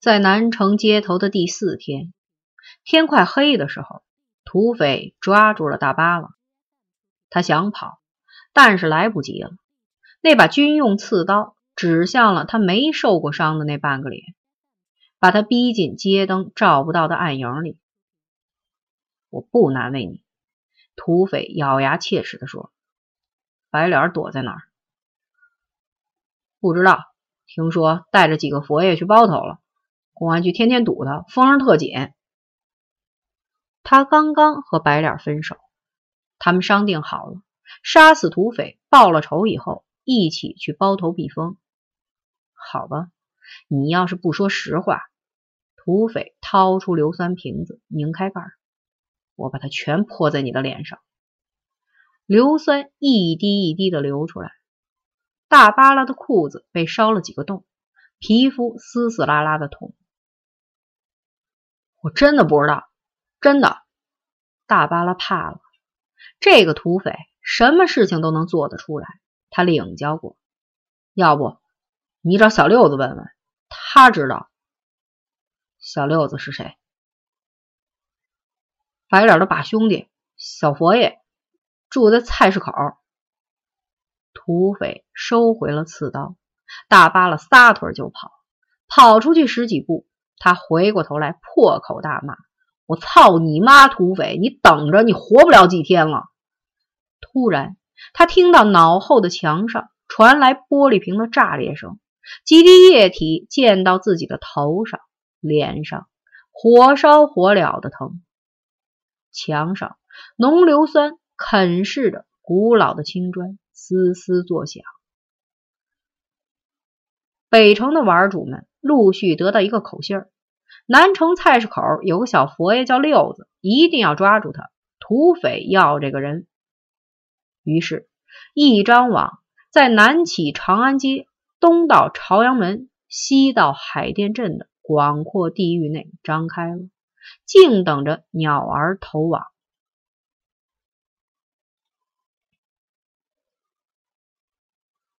在南城街头的第四天，天快黑的时候，土匪抓住了大巴了。他想跑，但是来不及了。那把军用刺刀指向了他没受过伤的那半个脸，把他逼进街灯照不到的暗影里。我不难为你，土匪咬牙切齿地说。白脸躲在哪儿？不知道。听说带着几个佛爷去包头了，公安局天天堵他，风声特紧。他刚刚和白脸分手，他们商定好了，杀死土匪，报了仇以后，一起去包头避风。好吧，你要是不说实话，土匪掏出硫酸瓶子，拧开盖，我把它全泼在你的脸上。硫酸一滴一滴的流出来。大巴拉的裤子被烧了几个洞，皮肤撕撕拉拉的痛。我真的不知道，真的。大巴拉怕了，这个土匪什么事情都能做得出来，他领教过。要不你找小六子问问，他知道。小六子是谁？白脸的把兄弟，小佛爷，住在菜市口。土匪收回了刺刀，大巴拉撒腿就跑，跑出去十几步，他回过头来破口大骂：“我操你妈！土匪，你等着，你活不了几天了！”突然，他听到脑后的墙上传来玻璃瓶的炸裂声，几滴液体溅到自己的头上、脸上，火烧火燎的疼。墙上浓硫酸啃噬着古老的青砖。嘶嘶作响。北城的玩主们陆续得到一个口信儿：南城菜市口有个小佛爷叫六子，一定要抓住他。土匪要这个人。于是，一张网在南起长安街，东到朝阳门，西到海淀镇的广阔地域内张开了，静等着鸟儿投网。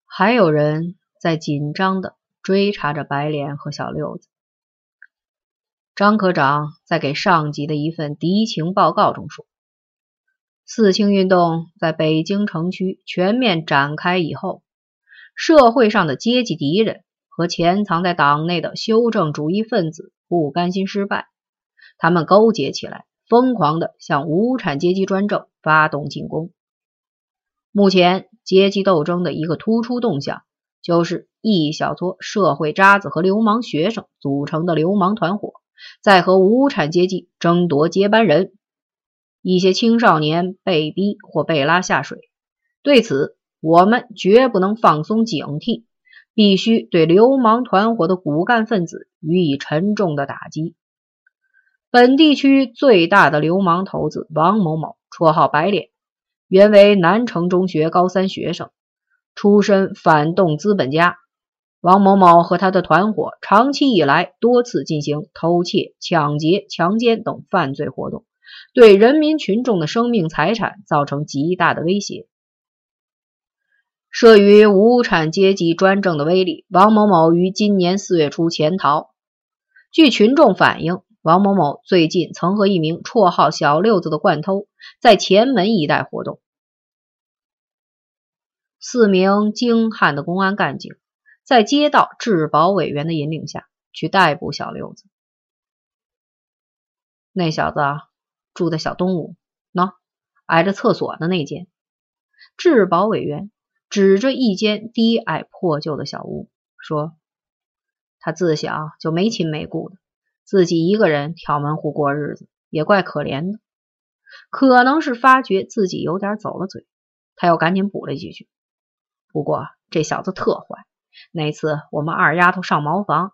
还有人在紧张的追查着白莲和小六子。张科长在给上级的一份敌情报告中说：“四清运动在北京城区全面展开以后，社会上的阶级敌人和潜藏在党内的修正主义分子不甘心失败，他们勾结起来，疯狂的向无产阶级专政发动进攻。目前。”阶级斗争的一个突出动向，就是一小撮社会渣子和流氓学生组成的流氓团伙，在和无产阶级争夺接班人。一些青少年被逼或被拉下水，对此我们绝不能放松警惕，必须对流氓团伙的骨干分子予以沉重的打击。本地区最大的流氓头子王某某，绰号白脸。原为南城中学高三学生，出身反动资本家。王某某和他的团伙长期以来多次进行偷窃、抢劫、强奸等犯罪活动，对人民群众的生命财产造成极大的威胁。慑于无产阶级专政的威力，王某某于今年四月初潜逃。据群众反映。王某某最近曾和一名绰号“小六子”的惯偷在前门一带活动。四名精悍的公安干警在街道治保委员的引领下去逮捕小六子。那小子住在小东屋，喏，挨着厕所的那间。治保委员指着一间低矮破旧的小屋说：“他自小就没亲没故的。”自己一个人挑门户过日子，也怪可怜的。可能是发觉自己有点走了嘴，他又赶紧补了几句。不过这小子特坏，那次我们二丫头上茅房，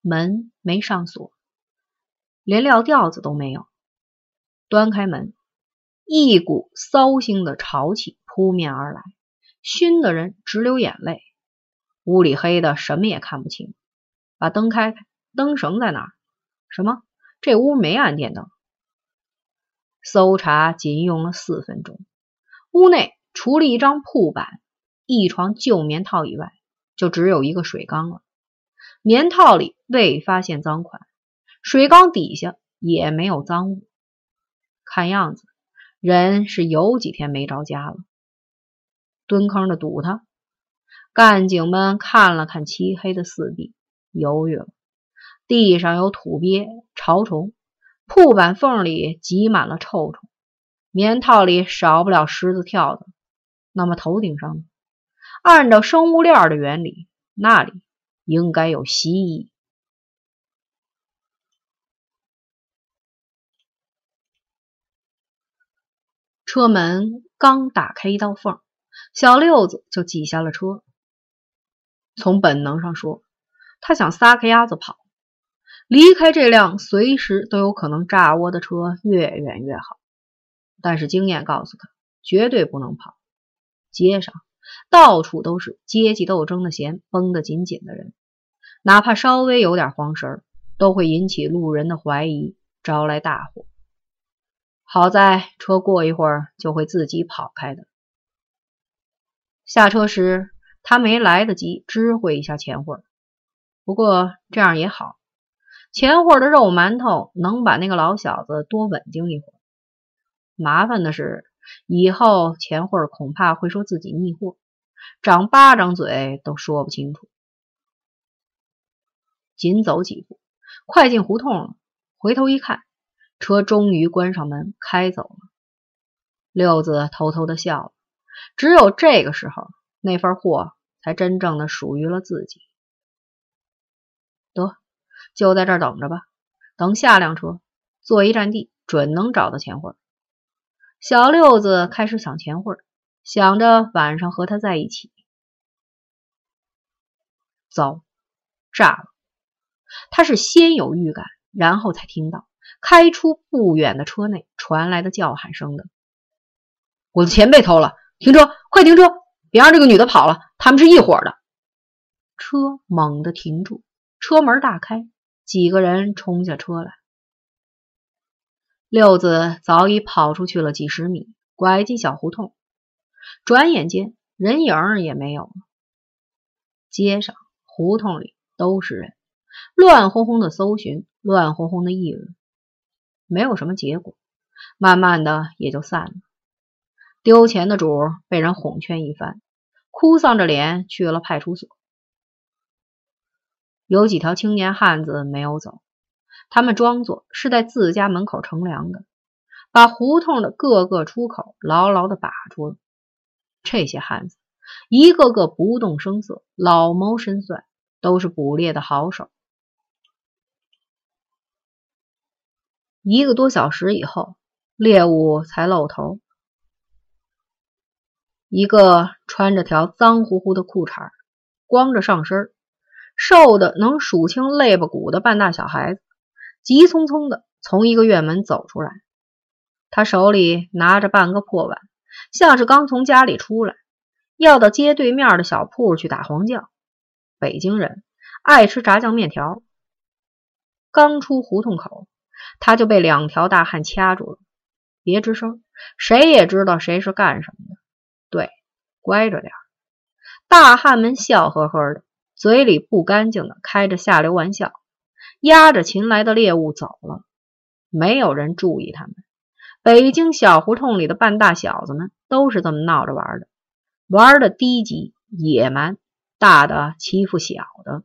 门没上锁，连撂吊子都没有。端开门，一股骚腥的潮气扑面而来，熏得人直流眼泪。屋里黑的什么也看不清。把灯开开，灯绳在哪儿？什么？这屋没安电灯。搜查仅用了四分钟，屋内除了一张铺板、一床旧棉套以外，就只有一个水缸了。棉套里未发现赃款，水缸底下也没有赃物。看样子，人是有几天没着家了。蹲坑的堵他，干警们看了看漆黑的四壁，犹豫了。地上有土鳖、潮虫，铺板缝里挤满了臭虫，棉套里少不了虱子、跳蚤。那么头顶上呢？按照生物链的原理，那里应该有蜥蜴。车门刚打开一道缝，小六子就挤下了车。从本能上说，他想撒开鸭子跑。离开这辆随时都有可能炸窝的车越远越好，但是经验告诉他，绝对不能跑。街上到处都是阶级斗争的弦绷得紧紧的人，哪怕稍微有点慌神，都会引起路人的怀疑，招来大祸。好在车过一会儿就会自己跑开的。下车时，他没来得及知会一下钱慧，不过这样也好。钱货的肉馒头能把那个老小子多稳定一会儿。麻烦的是，以后钱慧恐怕会说自己逆货，长八张嘴都说不清楚。紧走几步，快进胡同了，回头一看，车终于关上门开走了。六子偷偷的笑了，只有这个时候，那份货才真正的属于了自己。得。就在这儿等着吧，等下辆车，坐一站地，准能找到钱慧。小六子开始想钱会儿，想着晚上和他在一起。糟，炸了！他是先有预感，然后才听到开出不远的车内传来的叫喊声的：“我的钱被偷了！停车，快停车！别让这个女的跑了，他们是一伙的。”车猛地停住，车门大开。几个人冲下车来，六子早已跑出去了几十米，拐进小胡同，转眼间人影也没有了。街上、胡同里都是人，乱哄哄的搜寻，乱哄哄的议论，没有什么结果，慢慢的也就散了。丢钱的主被人哄劝一番，哭丧着脸去了派出所。有几条青年汉子没有走，他们装作是在自家门口乘凉的，把胡同的各个出口牢牢的把住了。这些汉子一个个不动声色，老谋深算，都是捕猎的好手。一个多小时以后，猎物才露头。一个穿着条脏乎乎的裤衩，光着上身。瘦的能数清肋巴骨的半大小孩子，急匆匆的从一个院门走出来。他手里拿着半个破碗，像是刚从家里出来，要到街对面的小铺去打黄酱。北京人爱吃炸酱面条。刚出胡同口，他就被两条大汉掐住了，别吱声，谁也知道谁是干什么的。对，乖着点大汉们笑呵呵的。嘴里不干净的开着下流玩笑，压着擒来的猎物走了，没有人注意他们。北京小胡同里的半大小子们都是这么闹着玩的，玩的低级野蛮，大的欺负小的。